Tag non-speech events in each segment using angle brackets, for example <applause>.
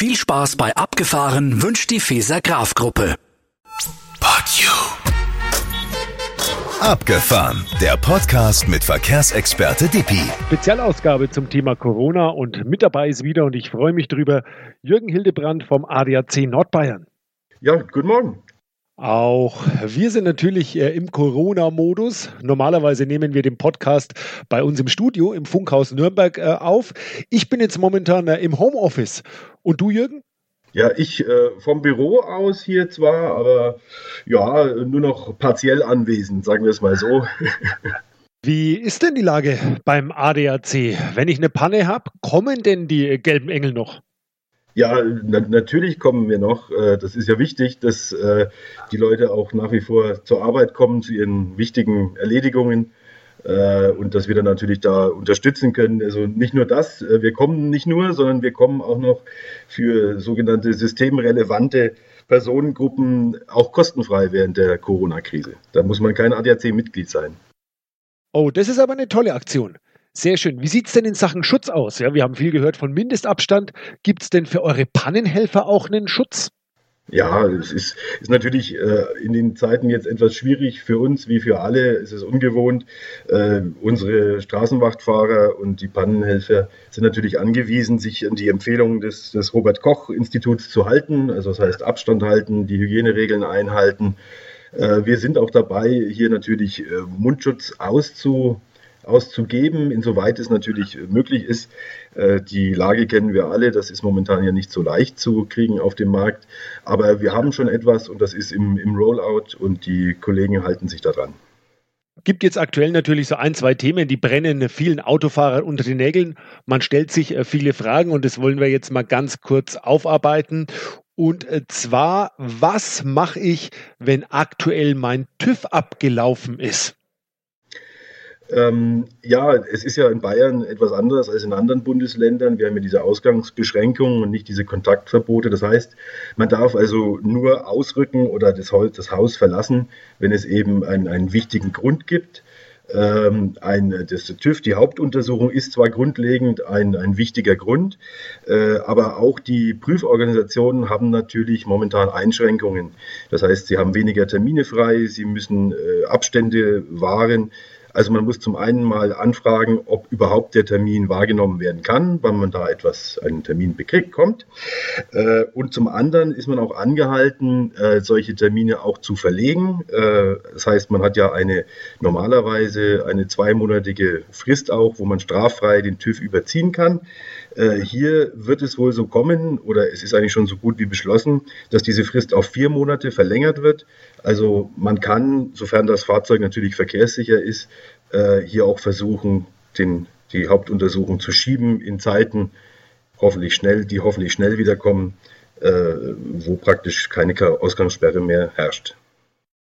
Viel Spaß bei Abgefahren wünscht die Feser Graf Gruppe. But you. Abgefahren, der Podcast mit Verkehrsexperte Dippi. Spezialausgabe zum Thema Corona und mit dabei ist wieder und ich freue mich drüber Jürgen Hildebrand vom ADAC Nordbayern. Ja, guten Morgen. Auch wir sind natürlich äh, im Corona-Modus. Normalerweise nehmen wir den Podcast bei uns im Studio im Funkhaus Nürnberg äh, auf. Ich bin jetzt momentan äh, im Homeoffice. Und du, Jürgen? Ja, ich äh, vom Büro aus hier zwar, aber ja, nur noch partiell anwesend, sagen wir es mal so. <laughs> Wie ist denn die Lage beim ADAC? Wenn ich eine Panne habe, kommen denn die gelben Engel noch? Ja, na natürlich kommen wir noch. Äh, das ist ja wichtig, dass äh, die Leute auch nach wie vor zur Arbeit kommen, zu ihren wichtigen Erledigungen äh, und dass wir dann natürlich da unterstützen können. Also nicht nur das, wir kommen nicht nur, sondern wir kommen auch noch für sogenannte systemrelevante Personengruppen auch kostenfrei während der Corona-Krise. Da muss man kein ADAC-Mitglied sein. Oh, das ist aber eine tolle Aktion. Sehr schön. Wie sieht es denn in Sachen Schutz aus? Ja, wir haben viel gehört von Mindestabstand. Gibt es denn für eure Pannenhelfer auch einen Schutz? Ja, es ist, ist natürlich äh, in den Zeiten jetzt etwas schwierig für uns wie für alle. Es ist ungewohnt. Äh, unsere Straßenwachtfahrer und die Pannenhelfer sind natürlich angewiesen, sich an die Empfehlungen des, des Robert Koch Instituts zu halten. Also das heißt Abstand halten, die Hygieneregeln einhalten. Äh, wir sind auch dabei, hier natürlich äh, Mundschutz auszu auszugeben, insoweit es natürlich möglich ist. Äh, die Lage kennen wir alle, das ist momentan ja nicht so leicht zu kriegen auf dem Markt, aber wir haben schon etwas und das ist im, im Rollout und die Kollegen halten sich daran gibt jetzt aktuell natürlich so ein, zwei Themen, die brennen vielen Autofahrern unter den Nägeln. Man stellt sich äh, viele Fragen und das wollen wir jetzt mal ganz kurz aufarbeiten. Und äh, zwar, was mache ich, wenn aktuell mein TÜV abgelaufen ist? Ähm, ja, es ist ja in Bayern etwas anders als in anderen Bundesländern. Wir haben ja diese Ausgangsbeschränkungen und nicht diese Kontaktverbote. Das heißt, man darf also nur ausrücken oder das, das Haus verlassen, wenn es eben einen, einen wichtigen Grund gibt. Ähm, ein, das TÜV, die Hauptuntersuchung ist zwar grundlegend ein, ein wichtiger Grund, äh, aber auch die Prüforganisationen haben natürlich momentan Einschränkungen. Das heißt, sie haben weniger Termine frei, sie müssen äh, Abstände wahren. Also man muss zum einen mal anfragen, ob überhaupt der Termin wahrgenommen werden kann, wann man da etwas, einen Termin bekommt. Äh, und zum anderen ist man auch angehalten, äh, solche Termine auch zu verlegen. Äh, das heißt, man hat ja eine normalerweise eine zweimonatige Frist auch, wo man straffrei den TÜV überziehen kann. Hier wird es wohl so kommen, oder es ist eigentlich schon so gut wie beschlossen, dass diese Frist auf vier Monate verlängert wird. Also man kann, sofern das Fahrzeug natürlich verkehrssicher ist, äh, hier auch versuchen, den, die Hauptuntersuchung zu schieben in Zeiten, hoffentlich schnell, die hoffentlich schnell wiederkommen, äh, wo praktisch keine Ausgangssperre mehr herrscht.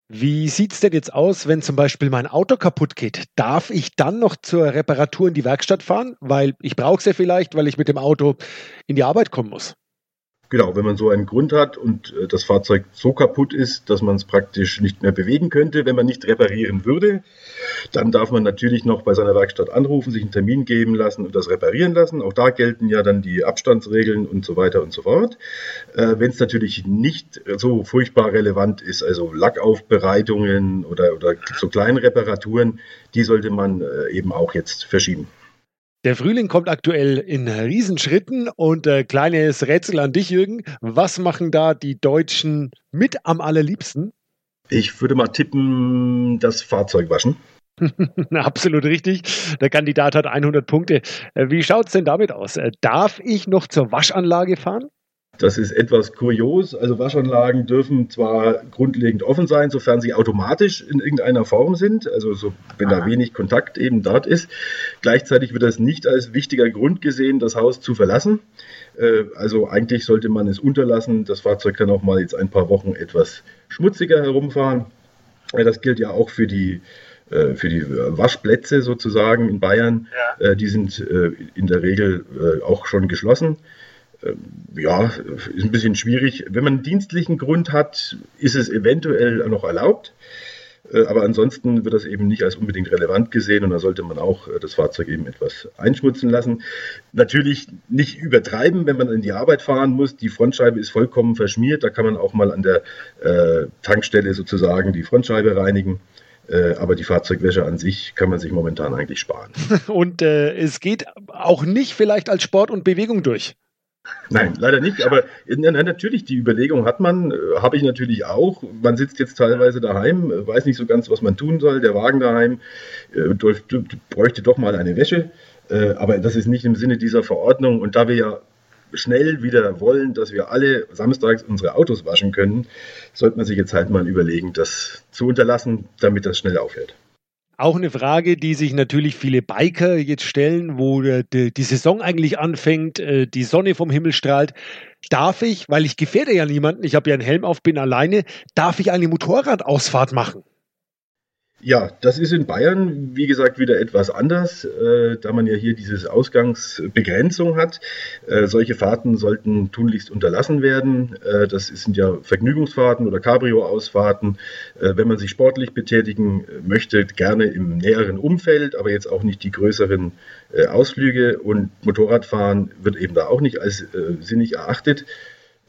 Wie sieht es denn jetzt aus, wenn zum Beispiel mein Auto kaputt geht? Darf ich dann noch zur Reparatur in die Werkstatt fahren? Weil ich brauche es ja vielleicht, weil ich mit dem Auto in die Arbeit kommen muss. Genau, wenn man so einen Grund hat und äh, das Fahrzeug so kaputt ist, dass man es praktisch nicht mehr bewegen könnte, wenn man nicht reparieren würde, dann darf man natürlich noch bei seiner Werkstatt anrufen, sich einen Termin geben lassen und das reparieren lassen. Auch da gelten ja dann die Abstandsregeln und so weiter und so fort. Äh, wenn es natürlich nicht so furchtbar relevant ist, also Lackaufbereitungen oder, oder so kleine Reparaturen, die sollte man äh, eben auch jetzt verschieben. Der Frühling kommt aktuell in Riesenschritten und äh, kleines Rätsel an dich, Jürgen. Was machen da die Deutschen mit am allerliebsten? Ich würde mal tippen, das Fahrzeug waschen. <laughs> Absolut richtig. Der Kandidat hat 100 Punkte. Äh, wie schaut es denn damit aus? Äh, darf ich noch zur Waschanlage fahren? Das ist etwas kurios. Also Waschanlagen dürfen zwar grundlegend offen sein, sofern sie automatisch in irgendeiner Form sind, also so, wenn da wenig Kontakt eben dort ist. Gleichzeitig wird das nicht als wichtiger Grund gesehen, das Haus zu verlassen. Äh, also eigentlich sollte man es unterlassen. Das Fahrzeug kann auch mal jetzt ein paar Wochen etwas schmutziger herumfahren. Das gilt ja auch für die äh, für die Waschplätze sozusagen in Bayern. Ja. Äh, die sind in der Regel auch schon geschlossen. Ähm, ja, ist ein bisschen schwierig. Wenn man einen dienstlichen Grund hat, ist es eventuell noch erlaubt. Äh, aber ansonsten wird das eben nicht als unbedingt relevant gesehen und da sollte man auch äh, das Fahrzeug eben etwas einschmutzen lassen. Natürlich nicht übertreiben, wenn man in die Arbeit fahren muss. Die Frontscheibe ist vollkommen verschmiert. Da kann man auch mal an der äh, Tankstelle sozusagen die Frontscheibe reinigen. Äh, aber die Fahrzeugwäsche an sich kann man sich momentan eigentlich sparen. <laughs> Und äh, es geht auch nicht vielleicht als Sport und Bewegung durch. Nein, leider nicht. Aber ja, natürlich, die Überlegung hat man, äh, habe ich natürlich auch. Man sitzt jetzt teilweise daheim, äh, weiß nicht so ganz, was man tun soll. Der Wagen daheim äh, bräuchte doch mal eine Wäsche. Äh, aber das ist nicht im Sinne dieser Verordnung. Und da wir ja schnell wieder wollen, dass wir alle samstags unsere Autos waschen können, sollte man sich jetzt halt mal überlegen, das zu unterlassen, damit das schnell aufhört. Auch eine Frage, die sich natürlich viele Biker jetzt stellen, wo die, Saison eigentlich anfängt, äh, die Sonne vom Himmel strahlt. Darf ich, weil ich gefährde ja niemanden, ich habe ja einen Helm auf, bin alleine, darf ich eine Motorradausfahrt machen? Ja, das ist in Bayern, wie gesagt, wieder etwas anders, äh, da man ja hier diese Ausgangsbegrenzung hat. Äh, solche Fahrten sollten tunlichst unterlassen werden. Äh, das sind ja Vergnügungsfahrten oder Cabrio-Ausfahrten. Äh, wenn man sich sportlich betätigen möchte, gerne im näheren Umfeld, aber jetzt auch nicht die größeren äh, Ausflüge. Und Motorradfahren wird eben da auch nicht als äh, sinnig erachtet.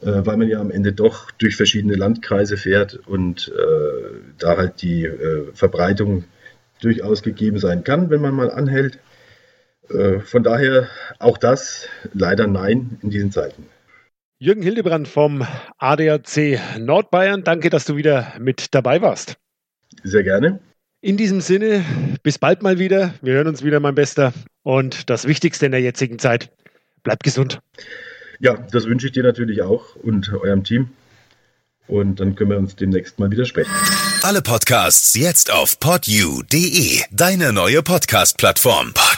Äh, weil man ja am Ende doch durch verschiedene Landkreise fährt und äh, da halt die äh, Verbreitung durchaus gegeben sein kann, wenn man mal anhält. Äh, von daher auch das leider nein in diesen Zeiten. Jürgen Hildebrand vom ADAC Nordbayern, danke, dass du wieder mit dabei warst. Sehr gerne. In diesem Sinne, bis bald mal wieder. Wir hören uns wieder, mein Bester. Und das Wichtigste in der jetzigen Zeit, bleib gesund. Ja, das wünsche ich dir natürlich auch und eurem Team. Und dann können wir uns demnächst mal wieder sprechen. Alle Podcasts jetzt auf podyou.de, deine neue Podcast-Plattform. Pod